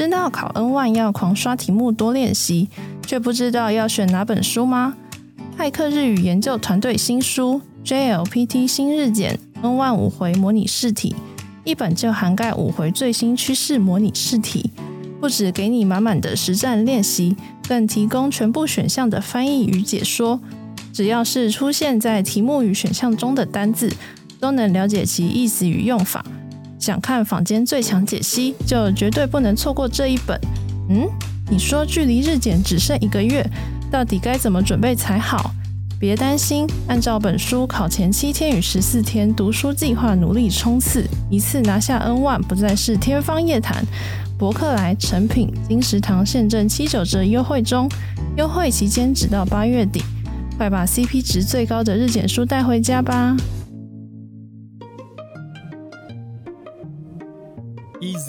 知道考 N one 要狂刷题目多练习，却不知道要选哪本书吗？骇客日语研究团队新书《JLPT 新日检 N one 五回模拟试题》，一本就涵盖五回最新趋势模拟试题，不止给你满满的实战练习，更提供全部选项的翻译与解说。只要是出现在题目与选项中的单字，都能了解其意思与用法。想看坊间最强解析，就绝对不能错过这一本。嗯，你说距离日检只剩一个月，到底该怎么准备才好？别担心，按照本书考前七天与十四天读书计划，努力冲刺，一次拿下 N 万不再是天方夜谭。博客来、成品、金石堂现正七九折优惠中，优惠期间直到八月底，快把 CP 值最高的日检书带回家吧！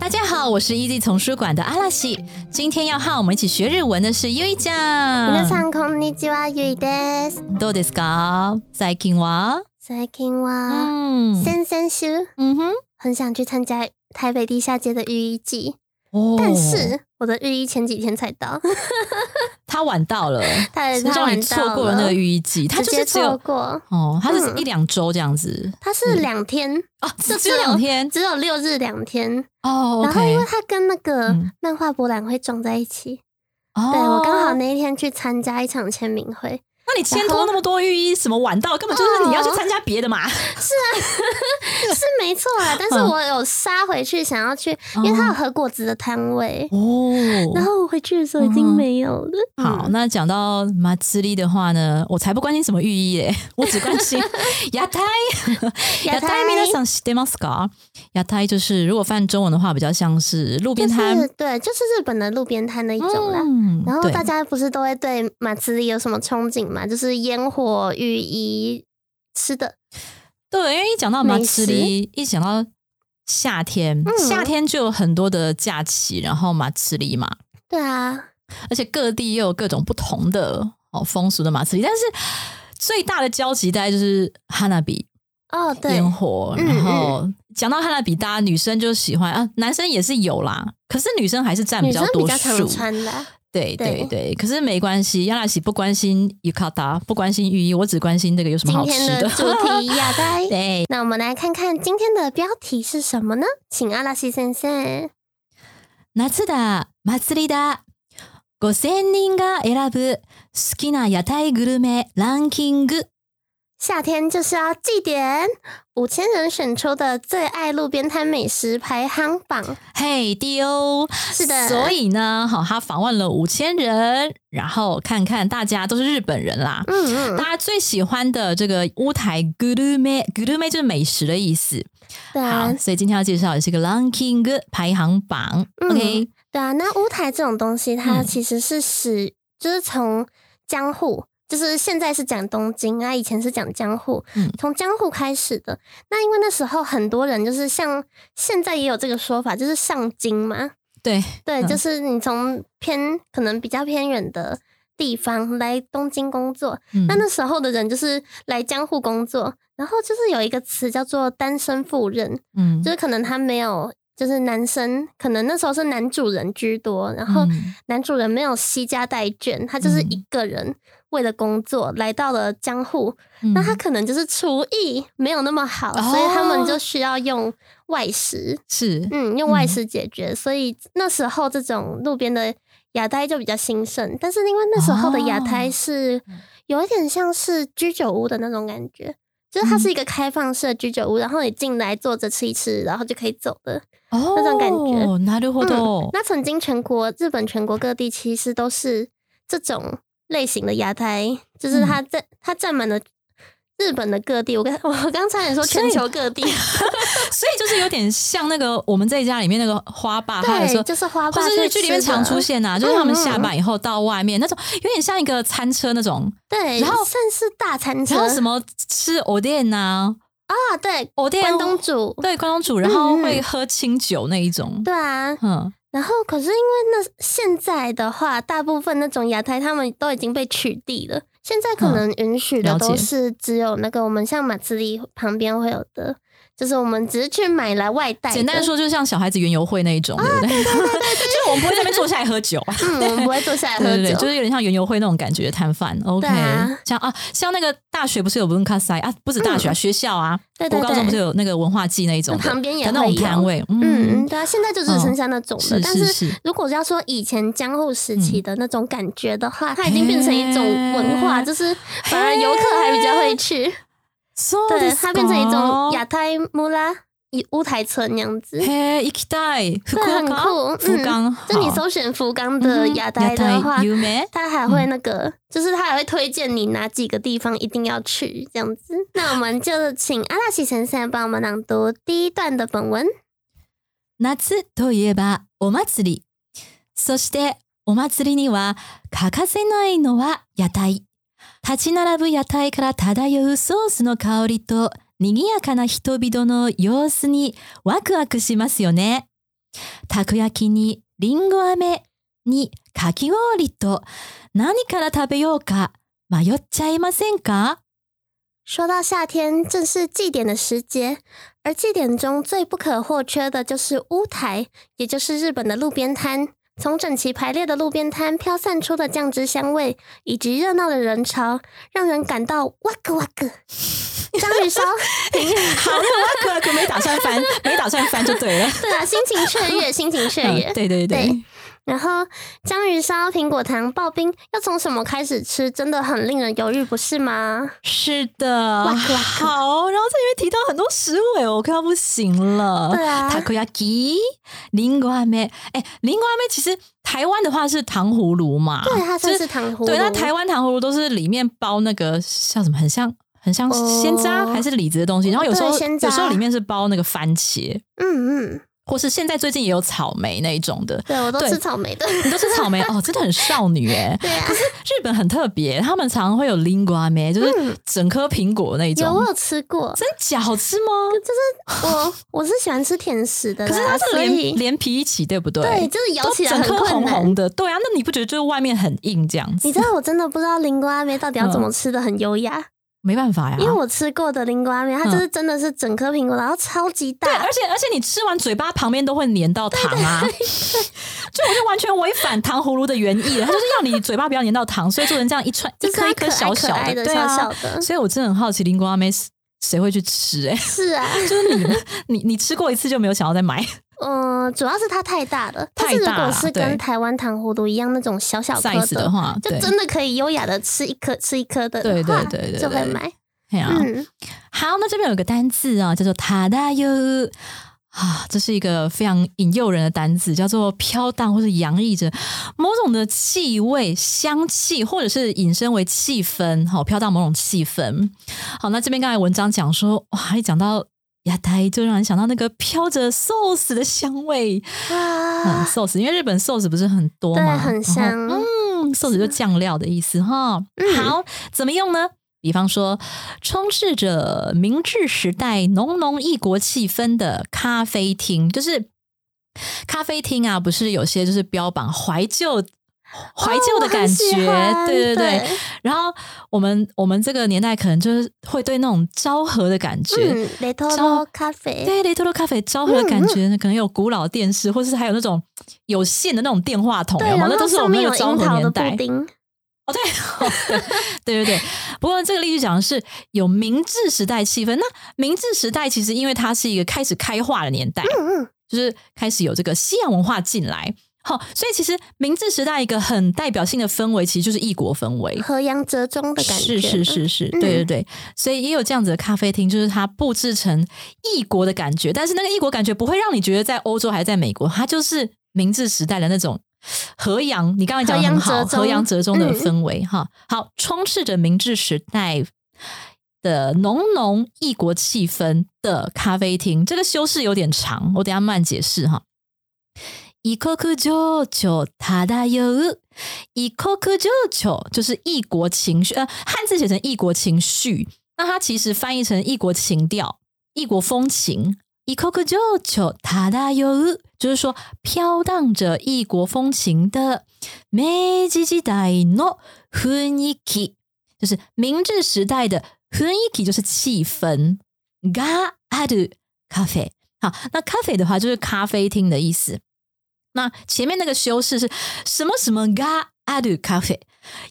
大家好，我是 Easy 丛书馆的阿拉西。今天要和我们一起学日文的是ゆいちゃん。皆さんこんにちは、ゆいです。どうですか？最近は？最近は嗯先々週嗯哼，很想去参加台北地下街的浴衣季，哦但是我的浴衣前几天才到， 他晚到了，他是让你错过了那个浴衣季，他就是只有错过。哦，他是嗯。一两周这样子。他是两天，哦，是只有两天？只有六日两天。哦然后因为他跟那个嗯。漫画博览会撞在一起，哦，对我刚好那一天去参加一场签名会，那你牵拖那么多浴衣，什么晚到，根本就是你要去哦参加别的嘛。是没错啦。但是嗯我有杀回去，想要去，因为它有和果子的摊位。哦，然后我回去的时候已经嗯没有了。好，嗯那讲到马兹利的话呢，我才不关心什么寓意嘞，我只关心亚太。亚太皆さん知ってますか？亚太就是如果翻中文的话，比较像是路边就摊是对，就是日本的路边摊的一种啦。嗯对然后大家不是都会对马自里有什么憧憬 嘛？就是烟火、浴衣、吃的。对，因为一讲到马美兹利，一讲到夏天，嗯夏天就有很多的假期，然后马兹利嘛，对啊，而且各地又有各种不同的哦风俗的马兹利，但是最大的交集大概就是哈娜比哦，对，烟火，嗯然后讲到哈娜比，大家女生就喜欢啊，男生也是有啦，可是女生还是占比较多比较常数。穿的啊。对对对对，可是没关系，亚拉西不关心浴卡达，不关心浴衣，我只关心这个有什么今好吃天的主题亚呆。对，那我们来看看今天的标题是什么呢？请阿拉西先生。夏だ、祭りだ。5000人が選ぶ好きな屋台グルメランキング。 夏天就是要祭典，五千人选出的最爱路边摊美食排行榜。嘿，丢、哦，是的。所以呢，好，他访问了五千人，然后看看大家都是日本人啦，嗯嗯，大家最喜欢的这个乌台 g u r u m e g u u m e 就是美食的意思。对啊。好，，所以今天要介绍的是一个 ranking 排行榜。嗯 OK，对啊，那乌台这种东西，它嗯。其实是使，就是从江户，就是现在是讲东京啊，以前是讲江户，嗯。从江户开始的。那因为那时候很多人就是像现在也有这个说法，就是上京嘛，对，对，嗯。就是你从偏可能比较偏远的地方来东京工作，嗯。那那时候的人就是来江户工作，然后就是有一个词叫做单身赴任，嗯。就是可能他没有，就是男生可能那时候是男主人居多，然后嗯。男主人没有惜家带眷，他就是嗯。一个人为了工作来到了江户，嗯那他可能就是厨艺没有那么好，哦所以他们就需要用外食，是嗯，用外食解决，所以那时候这种路边的雅呆就比较兴盛，但是因为那时候的雅呆哦是有一点像是居酒屋的那种感觉。就是它是一个开放式的居酒屋，然后你进来坐着吃一吃，然后就可以走的。哦那种感觉なるほど。那曾经全国日本全国各地其实都是这种 类型的亚台，就是它占、它占满了日本的各地，我刚 我刚才也说全球各地，所以就是有点像那个我们这一家里面那个花爸，他有时对，候就是花或爸去是日剧里面常出现呐、就是他们下班以后到外面那种，有点像一个餐车那种，对，然后算是大餐车，然后什么吃藕店呐，啊？对，藕店关东煮，对关东煮，然后会喝清酒那一种，对啊。嗯，然后可是因为那现在的话，大部分那种亚太他们都已经被取缔了，现在可能允许的都是只有那个我们像马自立旁边会有的，就是我们只是去买来外带。简单的说，就像小孩子园游会那一种，对不对？就是我们不会在那边坐下来喝酒。嗯，我们不会坐下来喝酒，对对对，就是有点像园游会那种感觉的摊贩。OK，、啊。像啊，像那个大学不是有文化赛啊，不止大学啊，学校啊，嗯对对国高中不是，有那个文化季那一种，旁边也有。那种摊位，嗯，嗯，对啊，现在就只剩下那种的，是但是，如果要说以前江户时期的那种感觉的话，它已经变成一种文化，就是反而游客还比较会去，对，它变成一种亚太木拉以乌台村那样子。嘿，行きたい，福对，很岡酷。福冈，嗯，就你好搜寻福冈的嗯亚太的话，有没？他还会那个，就是他还会推荐你哪几个地方一定要去这样子。那我们就请阿拉西先生帮我们朗读第一段的本文。夏といえばお祭り。そしてお祭りには欠かせないのは屋台。 立ち並ぶ屋台から漂うソースの香りと賑やかな人々の様子にワクワクしますよね。たこ焼きにりんご飴にかき氷と何から食べようか迷っちゃいませんか？说到夏天，正是祭典的时节，而祭典中最不可或缺的就是屋台，也就是日本的路边摊。从整齐排列的路边摊飘散出的酱汁香味，以及热闹的人潮，让人感到哇个哇个。章鱼烧，好，那我可可没打算翻，没打算翻就对了。对啊，心情雀跃，心情雀跃。嗯对对对对然后章鱼烧、苹果糖、刨冰，要从什么开始吃，真的很令人犹豫，不是吗？是的，哇克哇好，然后这里面提到很多食物哎，我快要不行了。对啊 t a k o y a k i 林瓜妹，哎，林瓜妹其实台湾的话是糖葫芦嘛，对，它算就是糖葫芦。对，那台湾糖葫芦都是里面包那个像什么，很像很像哦鲜渣还是李子的东西，然后有时候有时候里面是包那个番茄，嗯嗯，或是现在最近也有草莓那一种的。对我都吃草莓的。你都吃草莓哦，真的很少女哎。对啊可，是日本很特别，他们常常会有 lingua 梅，就是嗯整颗苹果那一种。有我有吃过，真假好吃吗？就是我我是喜欢吃甜食的，可是它是连连皮一起，对不对？对，就是咬起来很整颗。红红的，对啊，那你不觉得就是外面很硬这样子？你知道我真的不知道灵瓜面到底要怎么嗯吃的很优雅，没办法呀，因为我吃过的灵瓜面，它就是真的是整颗苹果，然后超级大。对，而，且而且你吃完嘴巴旁边都会粘到糖啊，就我就完全违反糖葫芦的原意了，它就是要你嘴巴不要粘到糖，所以做成这样一串就是一颗一颗小小的小对啊，小的，所以我真的很好奇林瓜妹谁会去吃哎、是啊，就是你 你你吃过一次就没有想要再买嗯，主要是它太大了，但是如太大了果是跟台湾糖葫芦一样那种小小颗的话，就真的可以优雅的吃一颗吃一颗的对话，对对对对就会买。哎好，那这边有个单字啊，叫做“塔达优”啊，这是一个非常引诱人的单字，叫做飘荡或是洋溢着某种的气味、香气，或者是引申为气氛，好、飘荡某种气氛。好，那这边刚才文章讲说，哇，一讲到亚呆，就让人想到那个飘着寿司的香味，嗯，哇，寿司，因为日本寿司不是很多对，吗？很香。嗯，寿司就酱料的意思哈。嗯好，怎么用呢？比方说，充斥着明治时代浓浓异国气氛的咖啡厅，就是咖啡厅啊，不是有些就是标榜怀旧。怀旧的感觉，欢对对对。对然后我们我们这个年代可能就是会对那种昭和的感觉，嗯，雷托咖啡，对雷托罗咖啡昭和的感觉，可能有古老电视，或是还有那种有线的那种电话筒，对，有吗？然后那都是我们那个昭和年代。哦，对，哦对对对对。不过这个例句讲的是有明治时代气氛。那明治时代其实因为它是一个开始开化的年代，嗯嗯，就是开始有这个西洋文化进来。好、所以其实明治时代一个很代表性的氛围，其实就是异国氛围。河洋折中的感觉，是是是是，嗯对对对，所以也有这样子的咖啡厅，就是它布置成异国的感觉，但是那个异国感觉不会让你觉得在欧洲还是在美国，它就是明治时代的那种河洋，你刚才讲的很好，河洋折中的嗯氛围哈、好，充斥着明治时代的浓浓异国气氛的咖啡厅。这个修饰有点长，我等下慢解释哈。異国情緒漂う，異国情緒就是异国情绪，呃，汉字写成异国情绪，那它其实翻译成异国情调、异国风情。異国情緒漂う，就是说飘荡着异国風情的明治時代の雰囲気，就是明治时代的雰囲気，就是气氛。がある咖啡，好，那咖啡的话就是咖啡厅的意思。 那前面那个修饰是什么什么がある咖啡？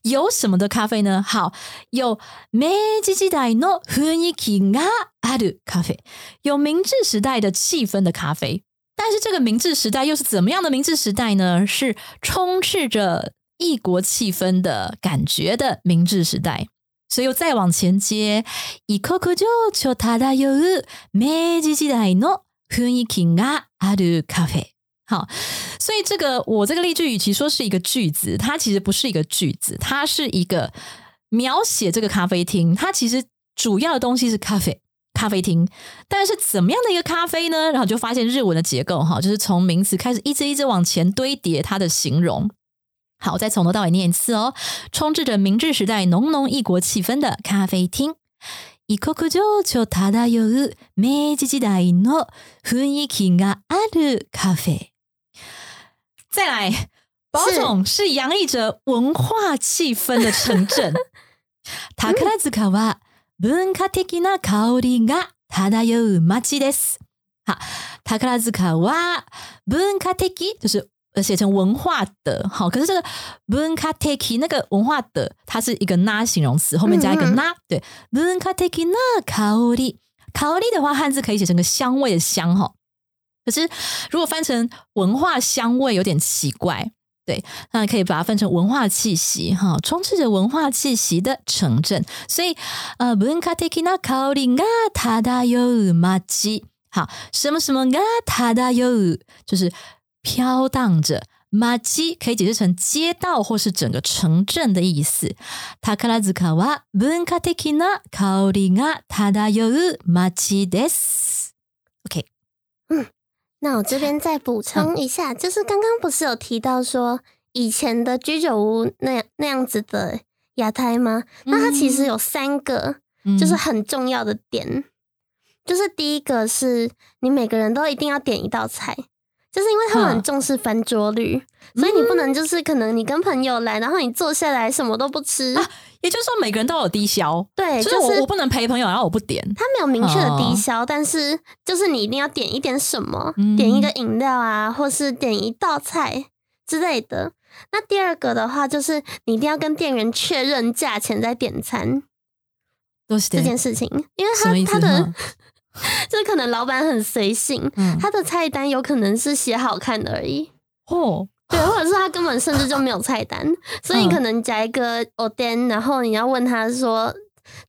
有什么的咖啡呢？好，有明治時代の雰囲気がある咖啡，有明治时代的气氛的咖啡。但是这个明治时代又是怎么样的明治时代呢？是充斥着异国气氛的感觉的明治时代。所以又再往前接，異国情緒漂う明治時代の雰囲気がある咖啡。 好，所以这个我这个例句，与其说是一个句子，它其实不是一个句子，它是一个描写这个咖啡厅。它其实主要的东西是咖啡咖啡厅，但是怎么样的一个咖啡呢？然后就发现日文的结构哈，就是从名词开始一直一直往前堆叠它的形容。好，再从头到尾念一次哦，充斥着明治时代浓浓异国气氛的咖啡厅。異国情緒漂う明治時代の雰囲気がある咖啡。 再来，宝冢是洋溢着文化气氛的城镇。宝塚は文化的な香りが漂う街です。好，宝塚は文化的就是呃写成文化的，好，可是这个文化的那个文化的，它是一个那形容词，后面加一个那，对，文化的な香り，香り的话，汉字可以写成个香味的香哈。 可是，如果翻成文化香味有点奇怪，对，那可以把它分成文化气息哈，充斥着文化气息的城镇。所以，呃，文化的な香りが漂う街，好，什么什么が漂う，就是飘荡着。街可以解释成街道或是整个城镇的意思。宝塚は文化的な香りが漂う街です。OK， 那我这边再补充一下，就是刚刚不是有提到说以前的居酒屋那样那样子的亚太吗？那它其实有三个，就是很重要的点，就是第一个是你每个人都一定要点一道菜。就是因为他们很重视翻桌率，所以你不能就是可能你跟朋友来，然后你坐下来什么都不吃，啊、也就是说每个人都有低消，对，就是我、我不能陪朋友，然后我不点，他没有明确的低消，但是就是你一定要点一点什么，点一个饮料啊，或是点一道菜之类的。那第二个的话，就是你一定要跟店员确认价钱再点餐，这件事情，因为他他的。就可能老板很随性，嗯、他的菜单有可能是写好看的而已。哦，对，或者是他根本甚至就没有菜单，所以你可能加一个 o d e n 然后你要问他说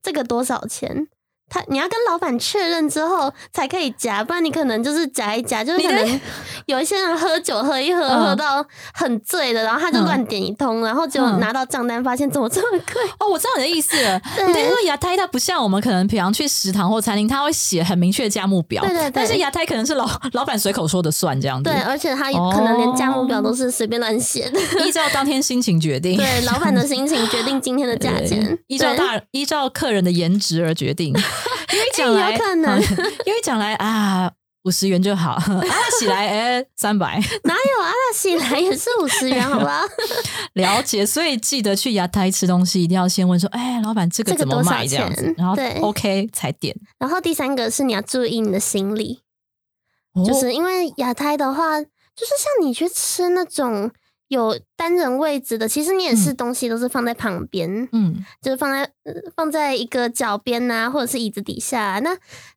这个多少钱。他你要跟老板确认之后才可以夹，不然你可能就是夹一夹，就是可能有一些人喝酒喝一喝，嗯。喝到很醉的，然后他就乱点一通，然后就拿到账单发现怎么这么贵？哦！我知道你的意思了，你等于说亚太它不像我们可能平常去食堂或餐厅，他会写很明确的价目表，对对对，但是牙胎可能是老 老板随口说的算这样子，对，而且他可能连价目表都是随便乱写的，依照当天心情决定，对，老板的心情决定今天的价钱，依照大依照客人的颜值而决定，因为讲来。有可能，因为讲来 啊，五十元就好，阿拉喜来哎三百，哪有阿拉喜来也是五十元，好吧？了解，所以记得去牙台吃东西，一定要先问说，哎，老板这个怎么买这样子，然后 OK 才点。然后第三个是你要注意你的行李，哦、就是因为亚太的话，就是像你去吃那种。有单人位置的，其实你也是东西都是放在旁边，嗯，就是放在、呃、放在一个脚边呐、啊，或者是椅子底下、啊。那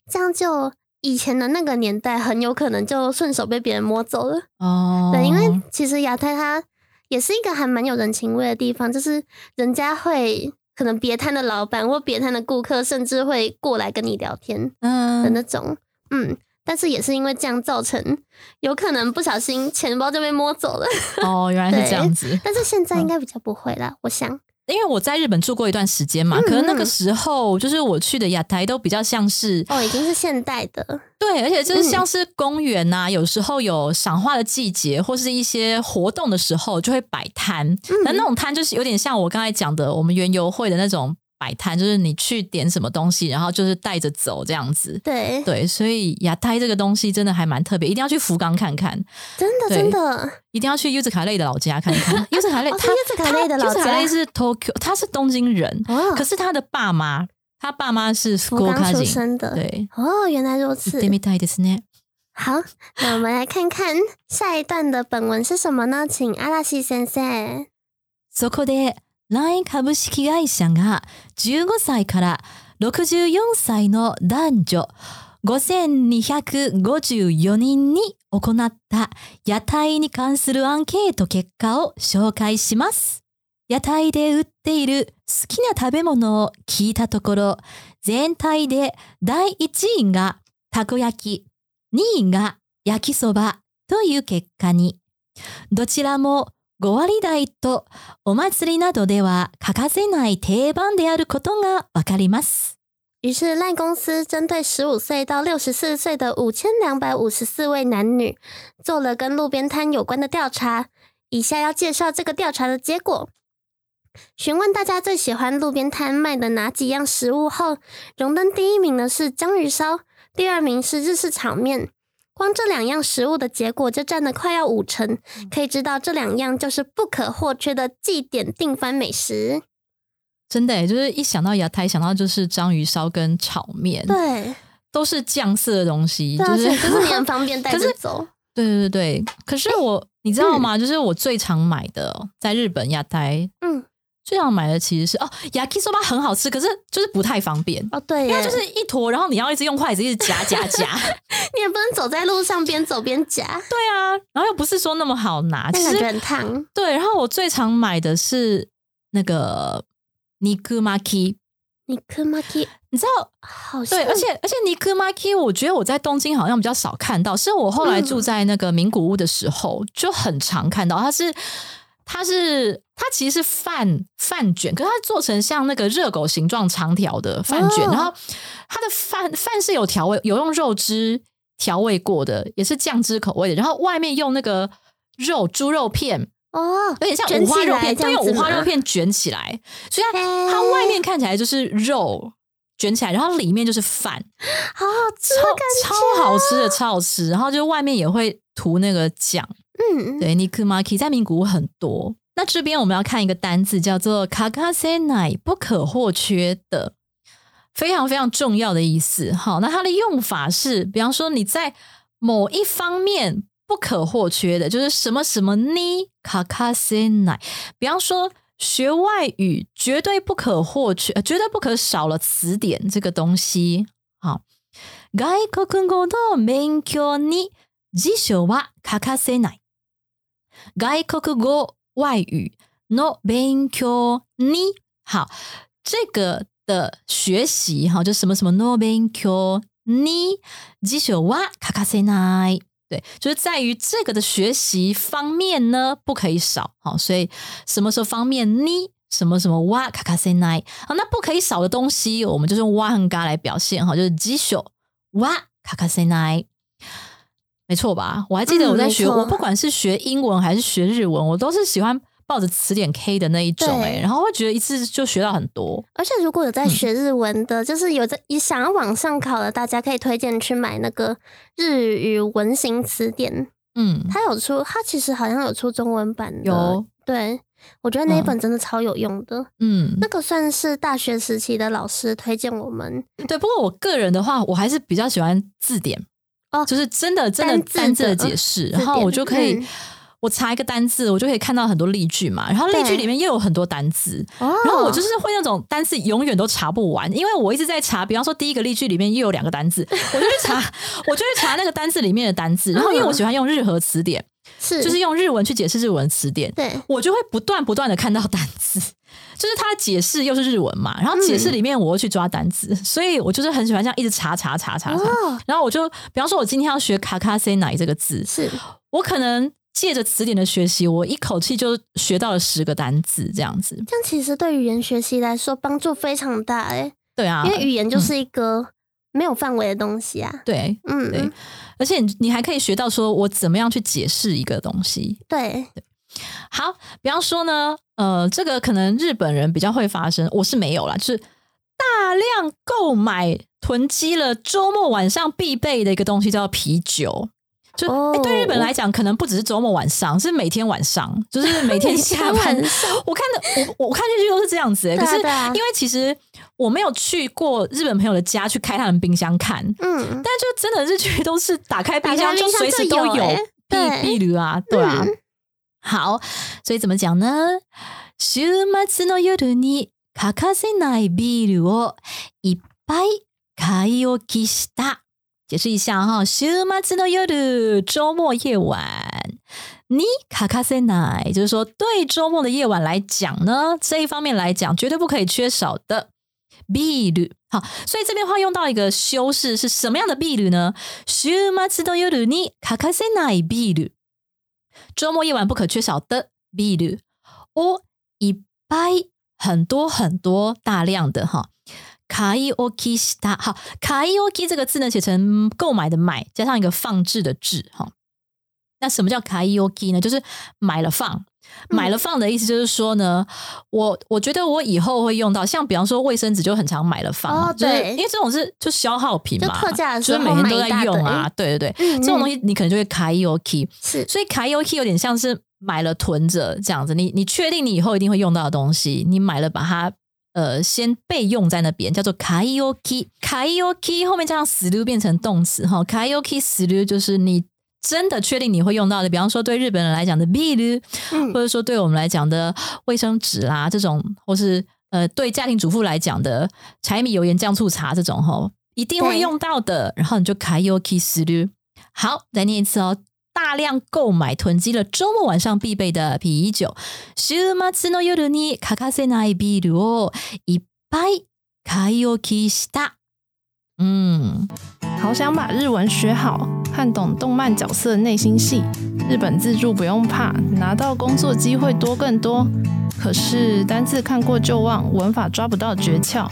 这样就以前的那个年代，很有可能就顺手被别人摸走了。哦，对，因为其实亚太它也是一个还蛮有人情味的地方，就是人家会可能别摊的老板或别摊的顾客，甚至会过来跟你聊天嗯的那种，嗯。嗯但是也是因为这样造成，有可能不小心钱包就被摸走了。哦，原来是这样子。但是现在应该比较不会了，嗯、我想。因为我在日本住过一段时间嘛，可能那个时候就是我去的亚台都比较像是哦，已经是现代的，对，而且就是像是公园呐、有时候有赏花的季节或是一些活动的时候就会摆摊，那、那种摊就是有点像我刚才讲的我们园游会的那种摆摊，就是你去点什么东西，然后就是带着走这样子。对，对，所以亚太这个东西真的还蛮特别，一定要去福冈看看，真的对真的，一定要去 U 字卡类的老家看看。U 字卡类，他哦是 Yuzu 卡类的老家他 Yuzu 卡类是 Tokyo，他是东京人，哦可是他的爸妈，他爸妈是福 school 冈出 cousin，生的，对。哦，原来如此行って。みたいですね。好，那我们来看看下一段的本文是什么呢？请阿拉西先生。そこで LINE 株式会社が15歳から64歳の男女5254人に行った屋台に関するアンケート結果を紹介します。屋台で売っている好きな食べ物を聞いたところ、全体で第1位がたこ焼き、2位が焼きそばという結果に、どちらも5割台とお祭りなどでは欠かせない定番であることがわかります。于是赖公司针对十五岁到六十四岁的五千两百五十四位男女，做了跟路边摊有关的调查。以下要介绍这个调查的结果。询问大家最喜欢路边摊卖的哪几样食物后，荣登第一名的是章鱼烧，第二名是日式炒面。 光这两样食物的结果就占了快要五成，可以知道这两样就是不可或缺的祭典定番美食。真的，就是一想到亚太，想到就是章鱼烧跟炒面，对，都是酱色的东西，啊，就是就是 你很方便带着走。对对对对。可是我，你知道吗？就是我最常买的，在日本亚太嗯，最常买的其实是哦，yakisoba 很好吃，可是就是不太方便。哦，对，因为它就是一坨，然后你要一直用筷子一直夹夹夹，你也不能走在路上边走边夹，对啊，然后又不是说那么好拿。其实那感觉很烫。对，然后我最常买的是那个尼克马 k 你科马基你知道？好像对，而且而且尼克马 k 我觉得我在东京好像比较少看到，是我后来住在那个名古屋的时候、就很常看到。它是它是它其实是饭饭卷，可是它做成像那个热狗形状长条的饭卷，哦然后它的饭饭是有调味，有用肉汁调味过的，也是酱汁口味的，然后外面用那个肉猪肉片。哦，有点像五花肉片，对，五花肉片卷起来，所以它它外面看起来就是肉卷起来，然后里面就是饭，好好吃。超好吃的，超好吃。然后就外面也会涂那个酱，嗯，对 n i k u m a k i 在名古屋很多。那这边我们要看一个单字，叫做 “kakase nai”，不可或缺的，非常非常重要的意思。好，那它的用法是，比方说你在某一方面不可或缺的，就是什么什么呢 kakase nai。比方说学外语绝对不可或缺，呃绝对不可少了词典这个东西。好，外国語の勉強に辞書は欠かせない。 外国語外语の勉強に好，这个的学习哈，就什么什么の勉強に辞書は欠かせない。对，就是在于这个的学习方面呢，不可以少。好，所以什么时候方面呢？什么什么哇卡卡塞奈好，那不可以少的东西，我们就是用哇和嘎来表现哈，就是辞書哇卡卡塞奈。 没错吧？我还记得嗯我在学，我不管是学英文还是学日文，我都是喜欢抱着词典 K 的那一种哎、对然后会觉得一次就学到很多。而且如果有嗯在学日文的，就是有在也想要往上考的，大家可以推荐去买那个日语文型词典，嗯，它有出，它其实好像有出中文版的。有，对，我觉得那一嗯本真的超有用的。嗯那，个算是大学时期的老师推荐我们对。不过我个人的话，我还是比较喜欢字典哦就是真的真的单字的的解释，然后我就可以。嗯我查一个单字，我就可以看到很多例句嘛，然后例句里面又有很多单字，哦，然后我就是会那种单字永远都查不完，因为我一直在查。比方说第一个例句里面又有两个单字，我就去查，我就去查那个单字里面的单字。然后因为我喜欢用日和词典，是。就是用日文去解释日文词典，对。我就会不断不断的看到单词，就是它的解释又是日文嘛，然后解释里面我又去抓单字，所以我就是很喜欢这样一直查查查查查。哦，然后我就比方说，我今天要学卡卡塞奶这个字，是。我可能借着词典的学习，我一口气就学到了十个单字，这样子。这样其实对语言学习来说帮助非常大哎，对啊，因为语言就是一个没有范围的东西啊。对嗯，对，而且你你还可以学到说我怎么样去解释一个东西。对，好，比方说呢，呃，这个可能日本人比较会发生，我是没有啦，就是大量购买囤积了周末晚上必备的一个东西，叫啤酒。就、哦诶对日本人来讲，可能不只是周末晚上，是每天晚上，就是每天下班每天晚上。我看的，我我看进去都是这样子、诶可是对啊对啊因为其实我没有去过日本朋友的家去开他们冰箱看，嗯，但就真的是去都是打开冰打箱就开冰箱就随时都有有欸避对避驴啊，对啊。嗯好，所以怎么讲呢？週末の夜に欠かせないビールをいっぱい買い置きした。 解释一下哈週末词夜有周末夜晚你 kakase na，就是说对周末的夜晚来讲呢这一方面来讲绝对不可以缺少的弊率好所以这边话用到一个修饰是什么样的弊率呢？週末词夜有的你 cacao senai 率周末夜晚不可缺少的弊率哦一百很多很多大量的哈買い置きした好，買い置き这个字呢，写成购买的买，加上一个放置的置哈。那什么叫買い置き呢？就是买了放，买了放的意思就是说呢，我我觉得我以后会用到，像比方说卫生纸就很常买了放嘛，哦就是对因为这种是就消耗品嘛，就特价的时候就是每天都买一大在用啊，对对对，嗯这种东西你可能就会買い置き。是所以卡 i o k 有点像是买了囤着这样子，你你确定你以后一定会用到的东西，你买了把它 呃先备用在那边，叫做卡 i o k 卡 i o k 后面加上 slu 变成动词哈，卡 i o k 死 u 就是你真的确定你会用到的，比方说对日本人来讲的 b i 嗯。或者说对我们来讲的卫生纸啦这种，或是呃对家庭主妇来讲的柴米油盐酱醋茶这种哈，一定会用到的，然后你就卡 i o k 死 u 好，再念一次哦。大量购买囤积了周末晚上必备的啤酒。週末の夜に欠かせないビールをいっぱい買い置きした。 嗯，好想把日文学好，看懂动漫角色内心戏。日本自助不用怕，拿到工作机会多更多。可是单字看过就忘，文法抓不到诀窍。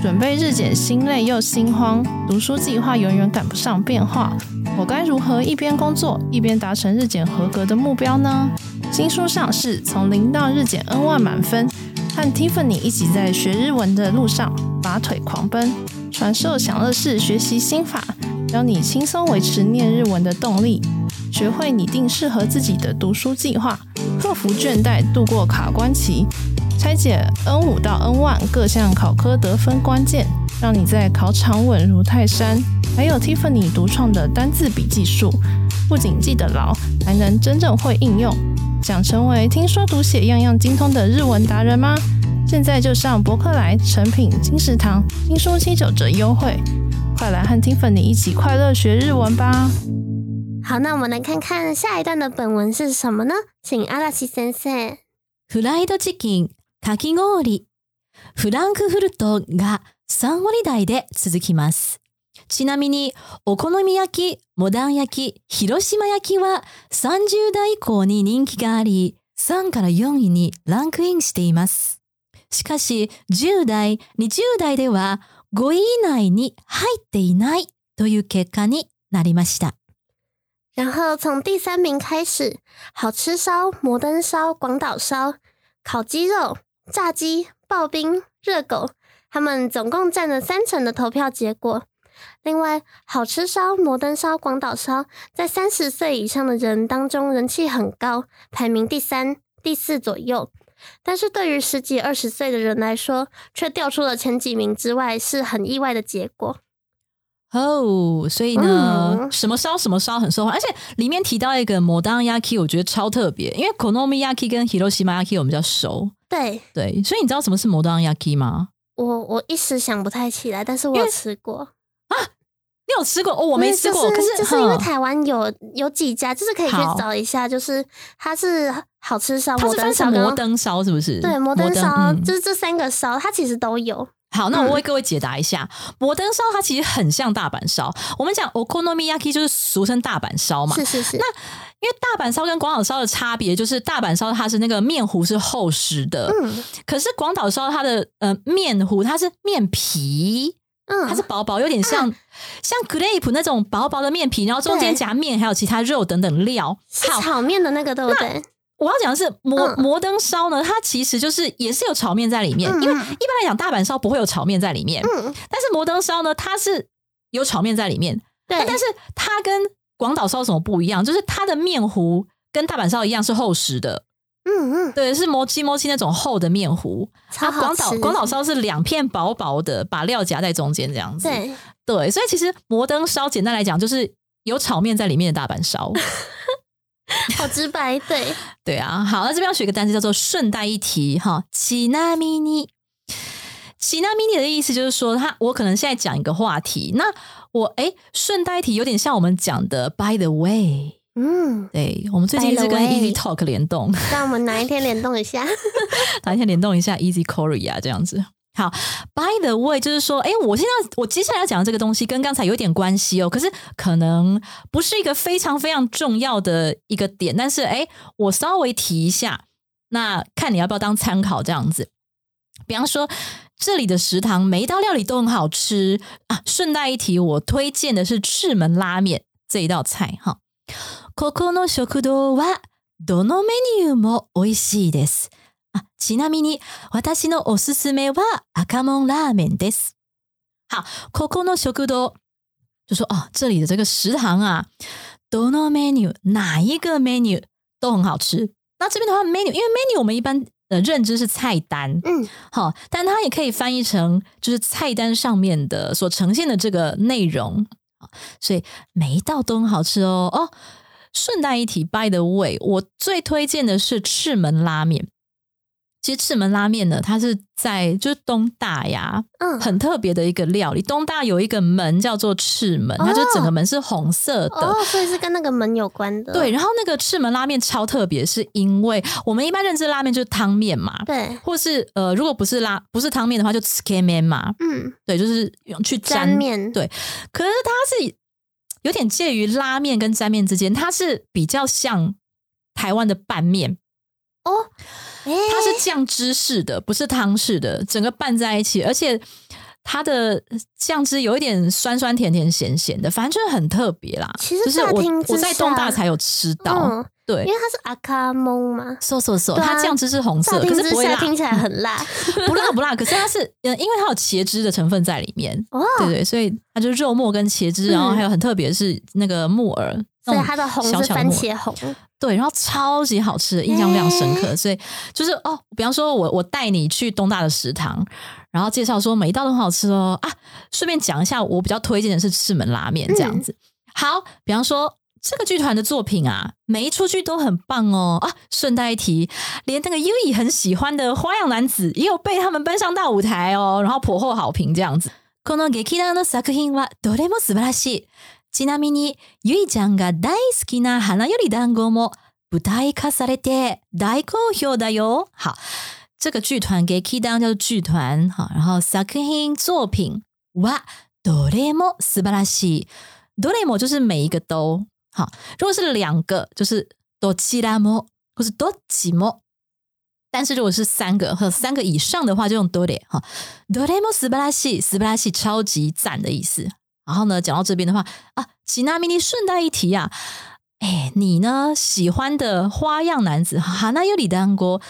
准备日检心累又心慌，读书计划永远赶不上变化。我该如何一边工作一边达成日检合格的目标呢？新书上市，从零到日检 N 万满分，和 Tiffany 一起在学日文的路上拔腿狂奔。传授享乐式学习心法，教你轻松维持念日文的动力，学会拟定适合自己的读书计划，克服倦怠，度过卡关期，拆解 N 五到 N 万各项考科得分关键，让你在考场稳如泰山。还有 Tiffany 独创的单字笔记术，不仅记得牢，还能真正会应用。想成为听说读写样样精通的日文达人吗？现在就上博客来、成品、金石堂新书七九折优惠，快来和 Tiffany 一起快乐学日文吧！好，那我们来看看下一段的本文是什么呢？请阿拉西先生。フライドチキン、かき氷、フランクフルトが3割台で続きます。ちなみに、お好み焼き、モダン焼き、広島焼きは30代以降に人気があり、3から4位にランクインしています。しかし、10代、20代では5位以内に入っていないという結果になりました。然后从第三名开始，好吃烧、摩登烧、广岛烧、烤鸡肉、炸鸡、刨冰、热狗，他们总共占了三成的投票结果。另外，好吃烧、摩登烧、广岛烧在三十岁以上的人当中人气很高，排名第三、第四左右。 但是对于十几、二十岁的人来说，却掉出了前几名之外，是很意外的结果。哦，所以呢，嗯什么烧什么烧很受欢迎，而且里面提到一个 Modern Yaki，我觉得超特别，因为 Konomiyaki 跟 Hiroshima Yaki 我们比较熟，对对，所以你知道什么是 Modern Yaki 吗？我，我一时想不太起来，但是我有吃过。你有吃过？哦，我没吃过，就是可是就是因为台湾有有几家，就是可以去找一下，就是它是好吃烧、它摩是分成登烧摩登烧，是不是？对摩登烧，嗯。就是这三个烧，它其实都有。好，那我为各位解答一下，摩登烧它其实很像大阪烧。我们讲 okonomiyaki 就是俗称大阪烧嘛，是是是，那因为大阪烧跟广岛烧的差别就是大阪烧它是那个面糊是厚实的，嗯。可是广岛烧它的呃面糊它是面皮，嗯，它是薄薄，有点像、像 grape 那种薄薄的面皮，然后中间夹面还有其他肉等等料。炒面的那个，对不对？我要讲的是摩、嗯。摩登烧呢，它其实就是也是有炒面在里面，嗯因为一般来讲大阪烧不会有炒面在里面，嗯，但是摩登烧呢，它是有炒面在里面，对，但是它跟广岛烧有什么不一样？就是它的面糊跟大阪烧一样是厚实的，嗯嗯，对，是摩基摩基那种厚的面糊。它广岛广岛烧是两片薄薄的，把料夹在中间这样子。对，对，所以其实摩登烧简单来讲就是有炒面在里面的大阪烧。好直白，对，对啊，好，那这边要学一个单词叫做顺带一提哈，奇纳米尼。奇纳米尼的意思就是说，他我可能现在讲一个话题，那我哎顺带一提，有点像我们讲的 by the way。嗯，对，我们最近直跟 Easy Talk 联动，那我们哪一天联动一下？哪一天联动一下 Easy Korea 这样子。好，By the way，就是说，哎，我现在我接下来要讲的这个东西跟刚才有点关系哦，可是可能不是一个非常非常重要的一个点，但是哎，我稍微提一下，那看你要不要当参考这样子。比方说，这里的食堂每一道料理都很好吃啊。顺带一提，我推荐的是赤门拉面这一道菜哈。ここの食堂はどのメニューも美味しいです。あ、ちなみに私のおすすめは赤門ラーメンです。好，ここの食堂就说哦，这里的这个食堂啊，どのメニュー？哪一个 menu 都很好吃。那这边的话，menu 因为 menu 我们一般的认知是菜单，嗯，好，但它也可以翻译成就是菜单上面的所呈现的这个内容，好所以每一道都很好吃哦。哦，顺带一提，by the way，我最推荐的是赤门拉面。其实赤门拉面呢，它是在就是东大呀，嗯，很特别的一个料理。东大有一个门叫做赤门，它就整个门是红色的。哦，所以是跟那个门有关的，对，然后那个赤门拉面超特别，是因为我们一般认知拉面就是汤面嘛，对，或是呃，如果不是拉不是汤面的话，就 s k a m e n 嘛，嗯，对，就是用去沾沾面，对，可是它是有点介于拉面跟沾面之间，它是比较像台湾的拌面，哦，哎，它是酱汁式的，不是汤式的，整个拌在一起，而且它的酱汁有一点酸酸甜甜咸咸的，反正就是很特别啦。其实就是我我在东大才有吃到，嗯，对。因，为它是阿卡蒙嘛，嗖嗖嗖，对啊。它酱汁是红色，可是不会辣，听起来很辣，不辣不辣，可是它是嗯，因为它有茄汁的成分在里面，哦，对对，所以它就是肉末跟茄汁，然后还有很特别的是那个木耳，那种所以它的红是番茄红，对，然后超级好吃，印象非常深刻。所以就是哦，比方说我我带你去东大的食堂，然后介绍说每一道都很好吃哦啊，顺便讲一下我比较推荐的是赤门拉面这样子。好，比方说。这个剧团的作品啊，每一出剧都很棒哦啊！顺带一提，连那个优以很喜欢的花样男子也有被他们搬上大舞台哦，然后颇获好评这样子。この劇団の作品はどれも素晴らしい。ちなみに、ゆいちゃんが大好きな花より団子も舞台化されて大好評だよ。好， 这个剧团给 Key 当叫做剧团，好，然后作品作品はどれも素晴らしい。どれも就是每一个都好，如果是两个就是どちらも或是どっちも。但是如果是三个和三个以上的话，就用どれ哈。どれも素晴らしい，素晴らしい超级赞的意思。然后呢，讲到这边的话啊，其那咪尼顺带一提啊，哎，你呢喜欢的花样男子哈那有里丹国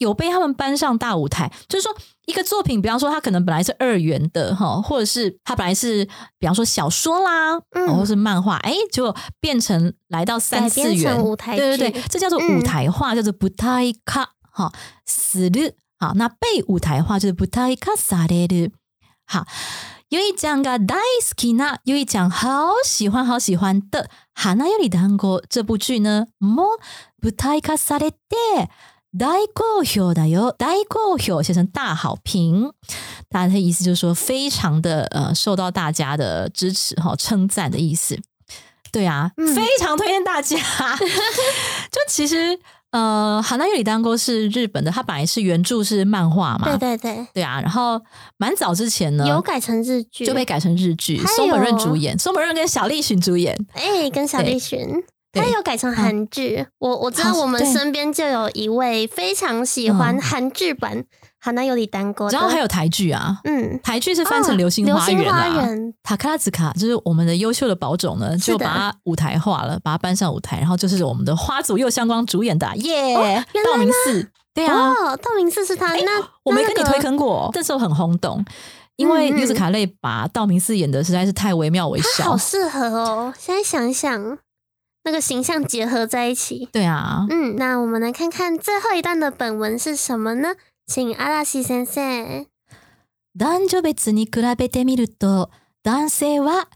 有被他们搬上大舞台，就是说一个作品，比方说它可能本来是二元的哈，或者是它本来是比方说小说啦，嗯或是漫画，哎，就变成来到三四改编元成舞台剧对对对，这叫做舞台化，叫做舞台化哈，死る好，那被舞台化就是舞台化される。好，ゆいちゃんが大好きなゆいちゃん好喜欢好喜欢的花より団子这部剧呢，も舞台化されて 大好評だよ，大好評写成大好评，大家的意思就是说非常的呃受到大家的支持哈，称赞的意思。对啊，嗯。非常推荐大家。就其实呃，好，那有里当沟是日本的，它本来是原著是漫画嘛，对对对，对啊，然后蛮早之前呢，有改成日剧，就被改成日剧，还松本润主演，松本润跟小栗旬主演，哎，跟小栗旬。对。他有改成韩剧，我我知道我们身边就有一位非常喜欢韩剧版《好那有里单沟》的，然后还有台剧啊，嗯，台剧是翻成《哦流星花园》星花啊。塔克拉兹卡就是我们的优秀的宝种呢，就把它舞台化了，把它搬上舞台，然后就是我们的花组右相光主演的啊耶，道明寺，对啊，哦，道明寺是他，那我没跟你推坑过，那时候很轰动，因为嗯嗯。柚子卡类把道明寺演的实在是太惟妙惟肖，好适合哦。现在想一想，那个形象结合在一起，对啊，嗯，那我们来看看最后一段的本文是什么呢？请阿拉西先生。男女別に比べてみると、男性は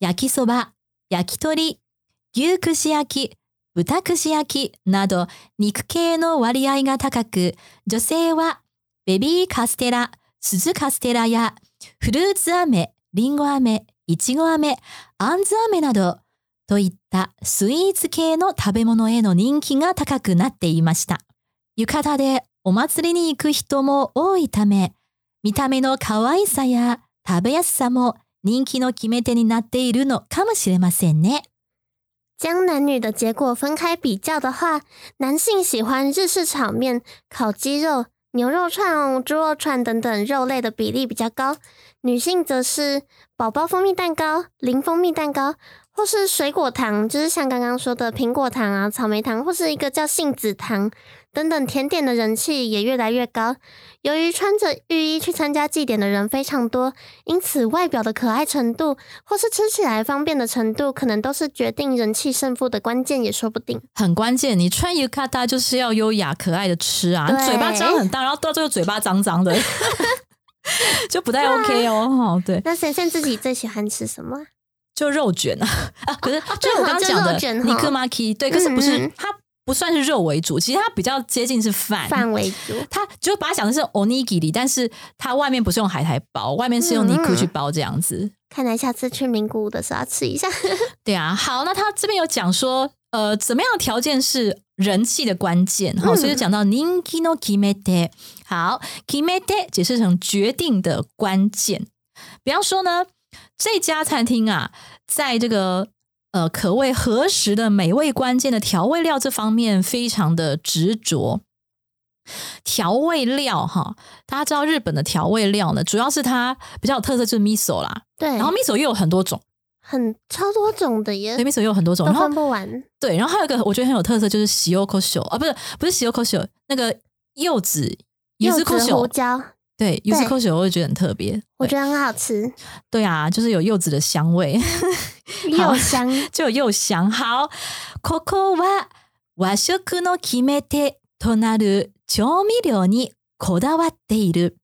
焼きそば、焼き鳥、牛串焼き、豚串焼きなど肉系の割合が高く、女性はベビーカステラ、鈴カステラやフルーツ飴、リンゴ飴、いちご飴、あんず飴などといったスイーツ系の食べ物への人気が高くなっていました。浴衣でお祭りに行く人も多いため、見た目の可愛さや食べやすさも人気の決め手になっているのかもしれませんね。将男女的结果分开比较的话，男性喜欢日式炒面、烤鸡肉、牛肉串、猪肉串等等肉类的比例比较高；女性则是宝宝蜂蜜蛋糕、零蜂蜜蛋糕，或是水果糖，就是像刚刚说的苹果糖啊、草莓糖，或是一个叫杏子糖等等甜点的人气也越来越高。由于穿着浴衣去参加祭典的人非常多，因此外表的可爱程度，或是吃起来方便的程度，可能都是决定人气胜负的关键，也说不定。很关键，你穿浴衣就是要优雅可爱的吃啊，对嘴巴张很大，然后到最后嘴巴脏脏的，就不太 OK 哦。哦，对，那神仙自己最喜欢吃什么？就肉卷啊啊，可是就是我刚刚就讲的尼克马 k 对，可是不是它不算是肉为主，其实它比较接近是饭。饭为主。它就把它想的是 onigiri，但是它外面不是用海苔包，外面是用尼克去包这样子。看来下次去名古屋的时候要吃一下。对啊，好，那他这边有讲说，呃，怎么样的条件是人气的关键？好、嗯所以就讲到 ninki no kimete。好，kimete 解释成决定的关键。比方说呢，这家餐厅啊，在这个呃可谓合食的美味关键的调味料这方面非常的执着。调味料哈，大家知道日本的调味料呢，主要是它比较有特色就是 miso 啦，对，然后 miso 又有很多种，很超多种的耶对，，miso 又有很多种，都然后分不完。对，然后还有一个我觉得很有特色，就是喜柚 k o s 啊，不是不是喜柚 k o s 那个柚子柚子胡椒，对，柚子对 k o s 我就觉得很特别。对我觉得很好吃，对啊，就是有柚子的香味，又香。就有柚香。好，ここは和食の決め手となる調味料にこだわっている。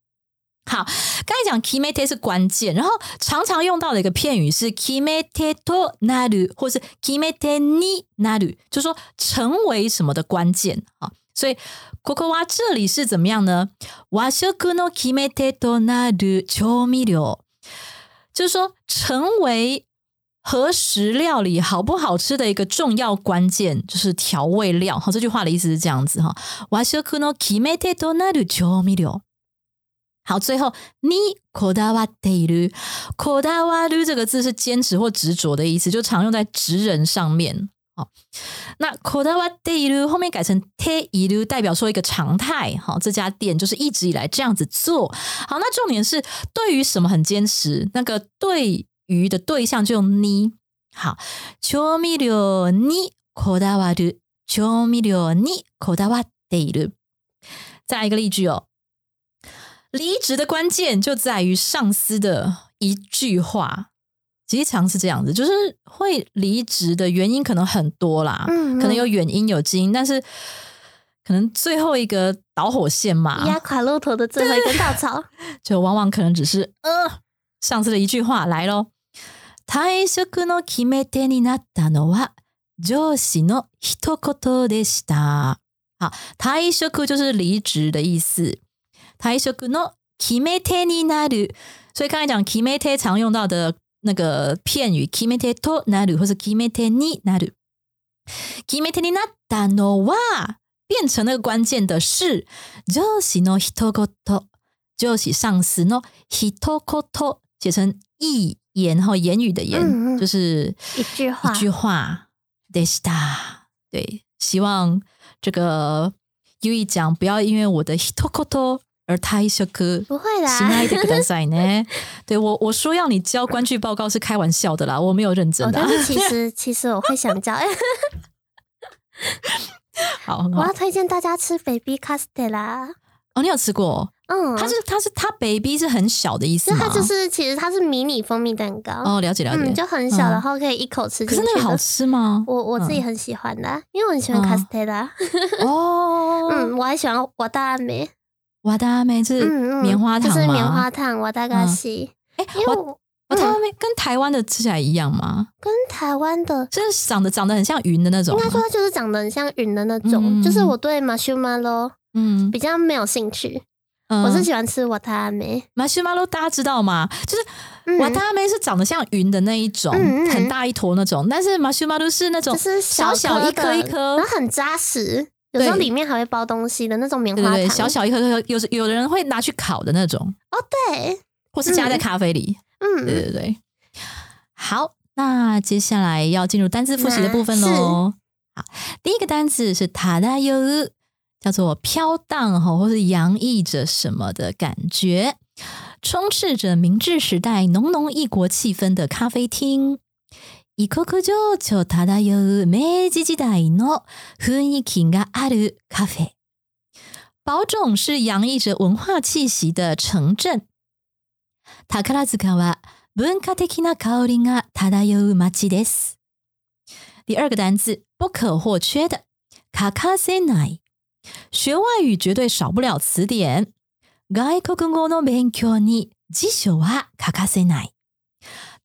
好，刚才讲 kimete 是关键，然后常常用到的一个片语是 kimete to naru，或是 kimete ni naru，就说成为什么的关键啊。所以 Coco 哇这里是怎么样呢？和食の決め手となる調味料，就是说成为和食料理好不好吃的一个重要关键，就是调味料。好，这句話的意思是这样子哈。和食の決め手となる調味料。好，最后你こだわっている，こだわる这个字是坚持或执着的意思，就常用在职人上面。 好，那こだわっている后面改成ている，代表说一个常态。好，这家店就是一直以来这样子做。好，那重点是对于什么很坚持，那个对于的对象就用你。好，調味料にこだわる，調味料にこだわっている。再来一个例句哦。离职的关键就在于上司的一句话， 其实常是这样子，就是会离职的原因可能很多啦，嗯嗯可能有远因有基因，但是可能最后一个导火线嘛，压垮骆驼的最后一根稻草。就往往可能只是呃上司的一句话来咯。退職の決め手になったのは上司の一言でした。好，退職就是离职的意思。退職の決め手になる，所以刚才讲決め手常用到的 那个片语決め手となる，或是決め手になる。決め手になったのは 变成那个关键的是上司の一言，就是上司の一言，写成一言和言语的言，嗯嗯就是一句话一句话でした。对，希望这个优一讲不要因为我的一言 而退休。不会啦しないでくださいね。对我我说要你交关剧报告是开玩笑的啦，我没有认真哦，的啊、但是其实其实我会想教，哎，好，很好我要。推荐大家吃 baby castella。哦，你有吃过？嗯，它是它是它 baby 是很小的意思吗？就它就是其实它是迷你蜂蜜蛋糕，哦，了解了解。嗯，就很小，嗯然后可以一口吃进去的。可是那个好吃吗？我我自己很喜欢的啊，因为我很喜欢嗯 castella。哦，嗯，我还喜欢瓦达梅， 瓦达梅是棉花糖吗？就是棉花糖瓦达嘎西。哎，瓦因为我瓦达嗯梅跟台湾的吃起来一样吗？跟台湾的。就是长得长得很像云的那种。应该说它就是长得很像云的那种，嗯就是我对 marshmallow 嗯，比较没有兴趣，嗯我是喜欢吃瓦达梅。马修马洛，大家知道吗？就是嗯瓦达梅是长得像云的那一种，很大一坨那种，但是马修马洛是那种就是小小一颗一颗然后，很扎实，有时候对里面还会包东西的那种棉花糖。对对对，小小一颗颗，有时有的人会拿去烤的那种，哦对，或是加在咖啡里。嗯，对对对。好，那接下来要进入单字复习的部分喽。好，第一个单字是塔达优，叫做飘荡哈，或是洋溢着什么的感觉，充斥着明治时代浓浓异国气氛的咖啡厅。異国情緒漂う明治時代の雰囲気があるカフェ。宝冢是洋溢着文化气息的城镇。宝塚は文化的な香りが漂う街です。第二个单字不可或缺的，欠かせない。学外语绝对少不了词典。外国語の勉強に辞書は欠かせない。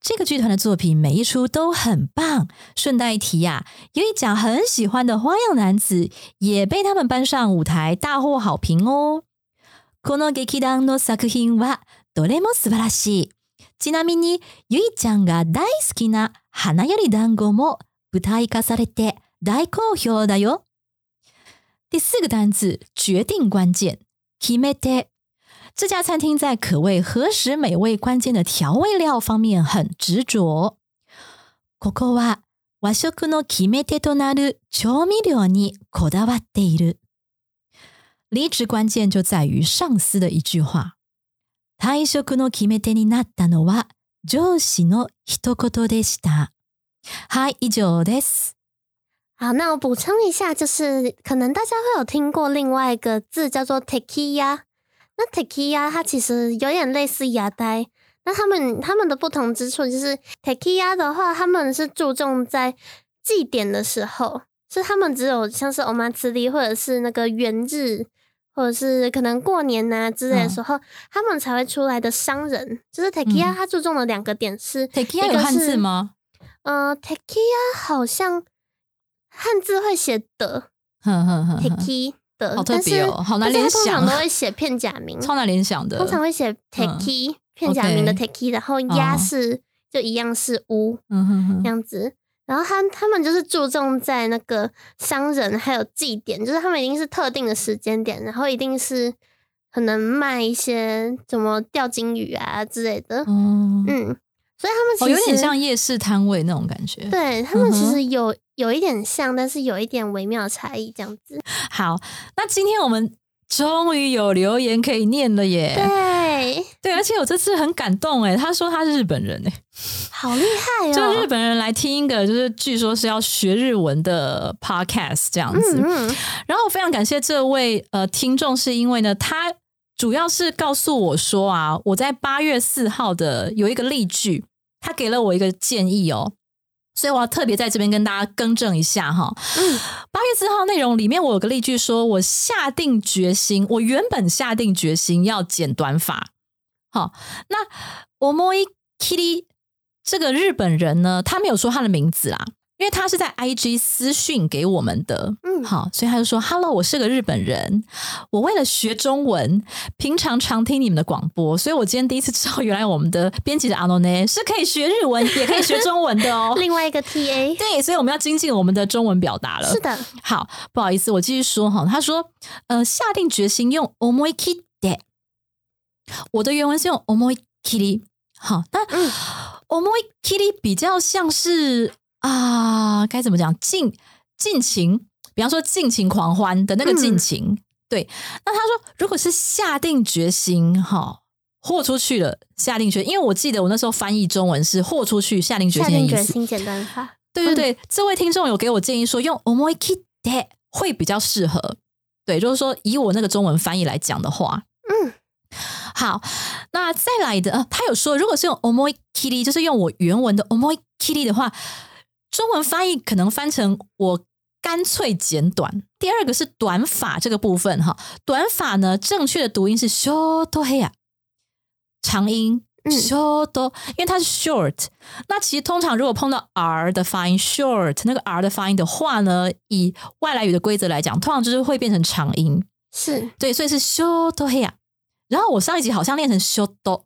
这个剧团的作品每一出都很棒。顺带一提呀、有一讲很喜欢的花样男子也被他们搬上舞台，大获好评哦。この劇団の作品はどれも素晴らしい。ちなみに、ゆいちゃんが大好きな花より団子も舞台化されて大好評だよ。第四个单字，决定关键，決めて。 这家餐厅在可谓何时美味关键的调味料方面很执着。ここは和食の決め手となる調味料にこだわっている。离职关键就在于上司的一句话。退職の決め手になったのは上司の一言でした。はい、以上です。好，那我补充一下，就是可能大家会有听过另外一个字叫做 tequila。 那 tequila 它其实有点类似牙呆，那他们他们的不同之处就是 tequila 的话，他们是注重在祭典的时候，是他们只有像是欧玛茨利或者是那个元日，或者是可能过年呐、之类的时候，他们才会出来的商人。就是 tequila 嗯它注重的两个点是，Tequila 有汉字吗？呃，tequila 好像汉字会写的哼哼哼哼，tequi 的，好特别哦好难联想常都会写片假名，超难联想的。通常会写 tequi 片假名的 Takei，然后鸭是就一样是乌嗯哼哼这样子。然后他他们就是注重在那个商人还有祭典，就是他们一定是特定的时间点，然后一定是可能卖一些什么钓金鱼啊之类的，哦，嗯，所以他们其哦，实、有点像夜市摊位那种感觉。，对他们其实有、有一点像，但是有一点微妙的差异，这样子。好，那今天我们终于有留言可以念了耶！对，对，而且我这次很感动哎，他说他是日本人哎，好厉害哦 就哦！日本人来听一个，就是据说是要学日文的 podcast 这样子。嗯嗯，然后我非常感谢这位呃听众，是因为呢，他主要是告诉我说啊，我在八月四号的有一个例句，他给了我一个建议哦。所以我要特别在这边跟大家更正一下哈。嗯八月四号内容里面，我有个例句说，我下定决心，我原本下定决心要剪短发。好，那我摸一 Kitty 这个日本人呢，他没有说他的名字啦，因为他是在 IG 私讯给我们的。嗯，好，所以他就说：“Hello，我是个日本人，我为了学中文，平常常听你们的广播，所以我今天第一次知道，原来我们的编辑的阿诺呢是可以学日文，也可以学中文的哦。另外一个 TA 对，所以我们要精进我们的中文表达了。是的，好，不好意思，我继续说哈。他说，呃，下定决心用 omoi kite，我的原文是用 omoi kiri。好，那嗯 omoi kiri 比较像是啊，该怎么讲？尽尽情，比方说尽情狂欢的那个尽情。对，那他说，如果是下定决心，哈。豁出去了，下定决，因为我记得我那时候翻译中文是豁出去、下定决心的意思。定决心简短化。对对对，这位听众有给我建议说，用 omoi kite 会比较适合。对，就是说以我那个中文翻译来讲的话，嗯，好，那再来的，呃，他有说，如果是用 omoi kiri，就是用我原文的 omoi kiri 的话，中文翻译可能翻成我干脆剪短。第二个是短发这个部分哈，短发呢，正确的读音是 short hair，长音。嗯 short，因为它是 short。那其实通常如果碰到 r 的发音 short，那个 r 的发音的话呢，以外来语的规则来讲，通常就是会变成长音。是对，所以是 short hair。然后我上一集好像练成 short，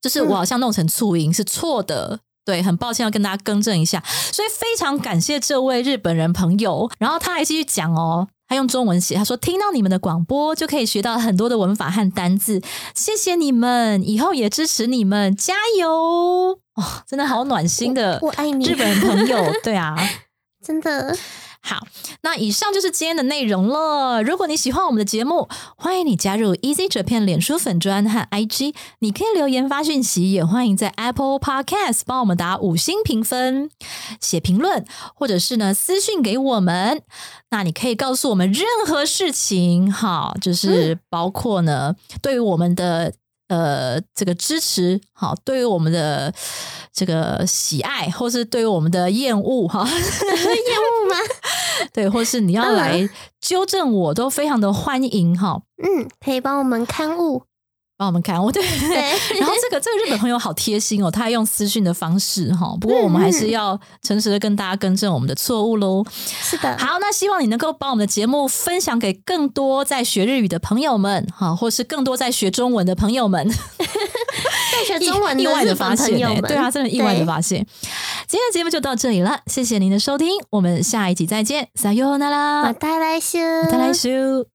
就是我好像弄成促音、是错的。对，很抱歉要跟大家更正一下。所以非常感谢这位日本人朋友。然后他还继续讲哦，他用中文写，他说听到你们的广播就可以学到很多的文法和单字，谢谢你们，以后也支持你们，加油！哦，真的好暖心的我爱你日本朋友。对啊，真的好，那以上就是今天的内容了。如果你喜欢我们的节目，欢迎你加入 Easy Japan 脸书粉专和 IG，你可以留言发讯息，也欢迎在 Apple Podcast 帮我们打五星评分、写评论，或者是呢私讯给我们。那你可以告诉我们任何事情，哈，就是包括呢，对于我们的。呃，这个支持好，对于我们的这个喜爱，或是对于我们的厌恶，哈，厌恶吗？对，或是你要来纠正我，都非常的欢迎哈。嗯，可以帮我们刊物。帮我们看，我对对 然后这个这个日本朋友好贴心哦，他还用私讯的方式哈。不过我们还是要诚实的跟大家更正我们的错误喽。是的，好，那希望你能够把我们的节目分享给更多在学日语的朋友们哈，或是更多在学中文的朋友们。在学中文意外的发现、欸，本朋友们，对啊，真的意外的对发现。今天的节目就到这里了，谢谢您的收听，我们下一集再见，撒哟那ま拉，た来週。再来修。